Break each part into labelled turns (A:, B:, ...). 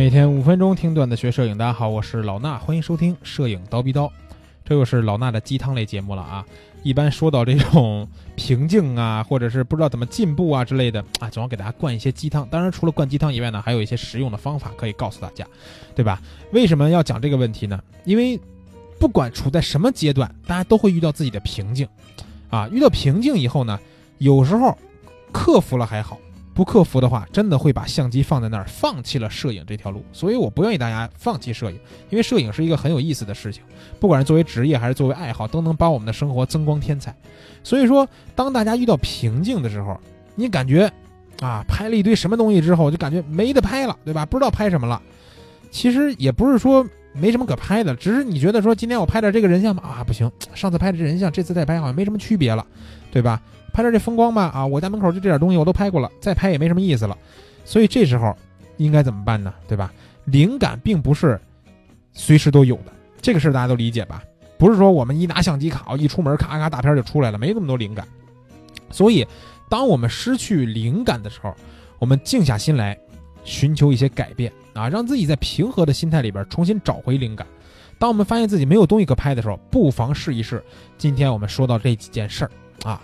A: 每天五分钟听段子学摄影，大家好，我是老衲，欢迎收听《摄影刀逼刀》，这又是老衲的鸡汤类节目了啊！一般说到这种瓶颈啊，或者是不知道怎么进步啊之类的啊，总要给大家灌一些鸡汤。当然，除了灌鸡汤以外呢，还有一些实用的方法可以告诉大家，对吧？为什么要讲这个问题呢？因为不管处在什么阶段，大家都会遇到自己的瓶颈啊。遇到瓶颈以后呢，有时候克服了还好。不克服的话，真的会把相机放在那儿，放弃了摄影这条路。所以我不愿意大家放弃摄影，因为摄影是一个很有意思的事情，不管是作为职业还是作为爱好，都能帮我们的生活增光添彩。所以说，当大家遇到瓶颈的时候，你感觉啊，拍了一堆什么东西之后，就感觉没得拍了，对吧？不知道拍什么了。其实也不是说没什么可拍的，只是你觉得说今天我拍点这个人像吧，啊，不行，上次拍的这人像，这次再拍好像没什么区别了，对吧？拍点这风光吧，啊，我家门口就这点东西我都拍过了，再拍也没什么意思了，所以这时候应该怎么办呢？对吧？灵感并不是随时都有的，这个事儿大家都理解吧？不是说我们一拿相机卡，一出门咔咔大片就出来了，没那么多灵感。所以，当我们失去灵感的时候，我们静下心来，寻求一些改变啊，让自己在平和的心态里边重新找回灵感。当我们发现自己没有东西可拍的时候，不妨试一试今天我们说到这几件事儿啊。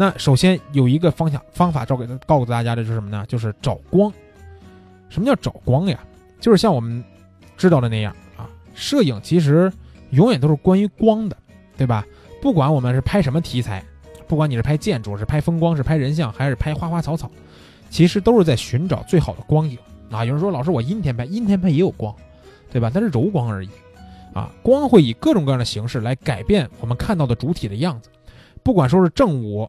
A: 那首先有一个方向方法，教给告诉大家的就是什么呢？就是找光。什么叫找光呀？就是像我们知道的那样啊，摄影其实永远都是关于光的，对吧？不管我们是拍什么题材，不管你是拍建筑、是拍风光、是拍人像，还是拍花花草草，其实都是在寻找最好的光影啊。有人说，老师我阴天拍，阴天拍也有光，对吧？但是柔光而已啊。光会以各种各样的形式来改变我们看到的主体的样子，不管说是正午。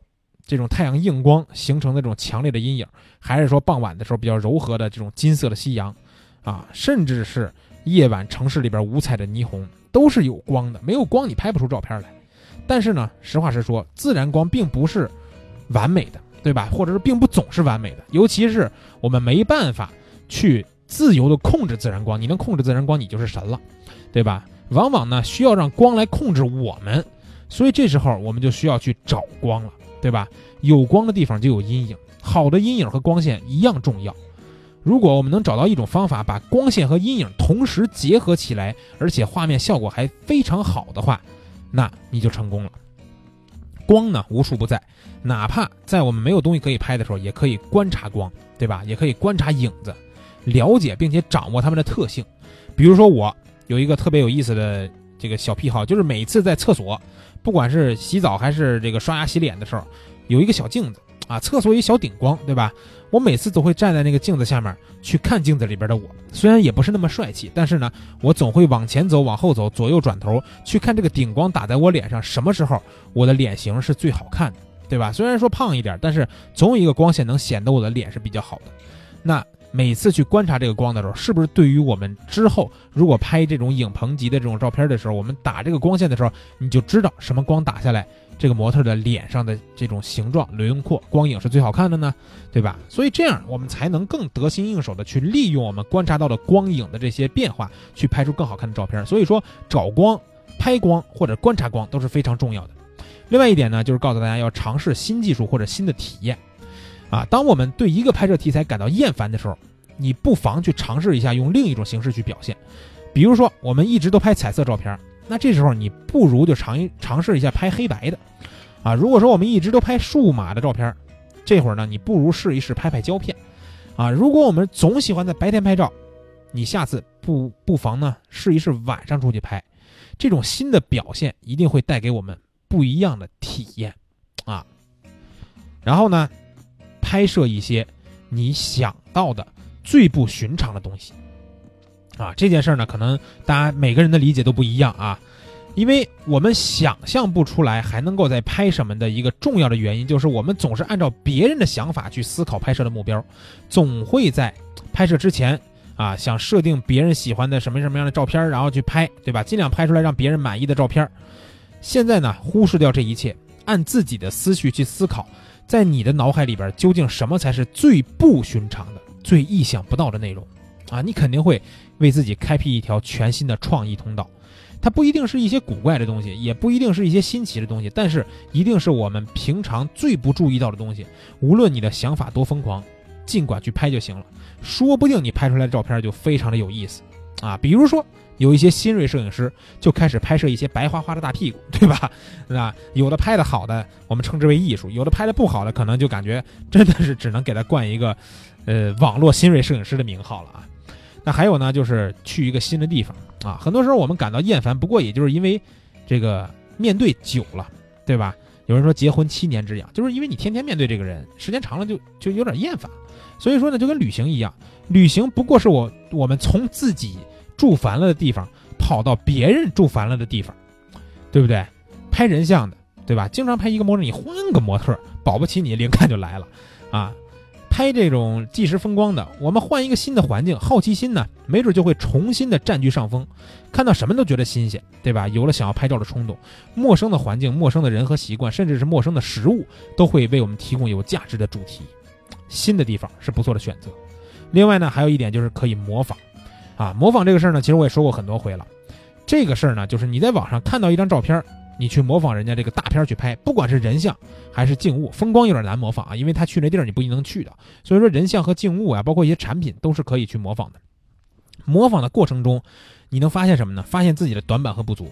A: 这种太阳硬光形成的这种强烈的阴影，还是说傍晚的时候比较柔和的这种金色的夕阳，啊，甚至是夜晚城市里边五彩的霓虹，都是有光的。没有光你拍不出照片来。但是呢，实话实说，自然光并不是完美的，对吧？或者是并不总是完美的。尤其是我们没办法去自由的控制自然光，你能控制自然光，你就是神了，对吧？往往呢需要让光来控制我们，所以这时候我们就需要去找光了。对吧？有光的地方就有阴影，好的阴影和光线一样重要。如果我们能找到一种方法，把光线和阴影同时结合起来，而且画面效果还非常好的话，那你就成功了。光呢无处不在，哪怕在我们没有东西可以拍的时候，也可以观察光，对吧？也可以观察影子，了解并且掌握它们的特性。比如说，我有一个特别有意思的这个小癖好，就是每次在厕所。不管是洗澡还是这个刷牙洗脸的时候，有一个小镜子啊，厕所一小顶光，对吧？我每次都会站在那个镜子下面去看镜子里边的我，虽然也不是那么帅气，但是呢，我总会往前走、往后走、左右转头去看这个顶光打在我脸上，什么时候我的脸型是最好看的，对吧？虽然说胖一点，但是总有一个光线能显得我的脸是比较好的。那。每次去观察这个光的时候，是不是对于我们之后如果拍这种影棚级的这种照片的时候，我们打这个光线的时候，你就知道什么光打下来，这个模特的脸上的这种形状、轮廓、光影是最好看的呢？对吧？所以这样我们才能更得心应手的去利用我们观察到的光影的这些变化，去拍出更好看的照片。所以说，找光、拍光或者观察光都是非常重要的。另外一点呢，就是告诉大家要尝试新技术或者新的体验。啊，当我们对一个拍摄题材感到厌烦的时候，你不妨去尝试一下用另一种形式去表现。比如说，我们一直都拍彩色照片，那这时候你不如就尝一尝试一下拍黑白的。啊，如果说我们一直都拍数码的照片，这会儿呢，你不如试一试拍拍胶片。啊，如果我们总喜欢在白天拍照，你下次不不妨呢试一试晚上出去拍，这种新的表现一定会带给我们不一样的体验。啊，然后呢？拍摄一些你想到的最不寻常的东西，啊，这件事儿呢，可能大家每个人的理解都不一样啊，因为我们想象不出来还能够在拍什么的一个重要的原因，就是我们总是按照别人的想法去思考拍摄的目标，总会在拍摄之前啊，想设定别人喜欢的什么什么样的照片，然后去拍，对吧？尽量拍出来让别人满意的照片。现在呢，忽视掉这一切，按自己的思绪去思考。在你的脑海里边，究竟什么才是最不寻常的、最意想不到的内容？啊，你肯定会为自己开辟一条全新的创意通道。它不一定是一些古怪的东西，也不一定是一些新奇的东西，但是一定是我们平常最不注意到的东西。无论你的想法多疯狂，尽管去拍就行了，说不定你拍出来的照片就非常的有意思啊。比如说，有一些新锐摄影师就开始拍摄一些白花花的大屁股，对吧？那有的拍的好的，我们称之为艺术；有的拍的不好的，可能就感觉 真的是只能给他冠一个，呃，网络新锐摄影师的名号了啊。那还有呢，就是去一个新的地方啊，很多时候我们感到厌烦，不过也就是因为这个面对久了，对吧？有人说结婚七年之痒，就是因为你天天面对这个人，时间长了就就有点厌烦。所以说呢，就跟旅行一样，旅行不过是我我们从自己住烦了的地方跑到别人住烦了的地方，对不对？拍人像的，对吧？经常拍一个模特，你换个模特，保不齐你灵感就来了啊。拍这种纪实风光的，我们换一个新的环境，好奇心呢，没准就会重新的占据上风，看到什么都觉得新鲜，对吧？有了想要拍照的冲动。陌生的环境、陌生的人和习惯，甚至是陌生的食物，都会为我们提供有价值的主题。新的地方是不错的选择。另外呢，还有一点就是可以模仿，啊，模仿这个事儿呢，其实我也说过很多回了。这个事儿呢，就是你在网上看到一张照片。你去模仿人家这个大片去拍，不管是人像还是静物，风光有点难模仿啊，因为他去那地儿你不一定能去的。所以说人像和静物啊，包括一些产品都是可以去模仿的。模仿的过程中，你能发现什么呢？发现自己的短板和不足。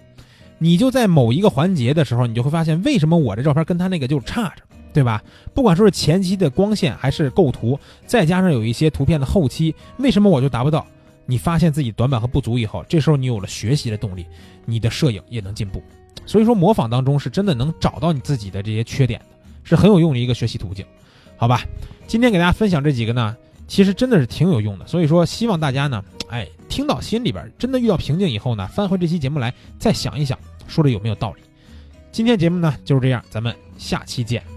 A: 你就在某一个环节的时候，你就会发现为什么我这照片跟他那个就差着，对吧？不管说是前期的光线还是构图，再加上有一些图片的后期，为什么我就达不到？你发现自己短板和不足以后，这时候你有了学习的动力，你的摄影也能进步。所以说，模仿当中是真的能找到你自己的这些缺点的，是很有用的一个学习途径，好吧？今天给大家分享这几个呢，其实真的是挺有用的。所以说，希望大家呢，哎，听到心里边，真的遇到瓶颈以后呢，翻回这期节目来再想一想，说的有没有道理？今天节目呢就是这样，咱们下期见。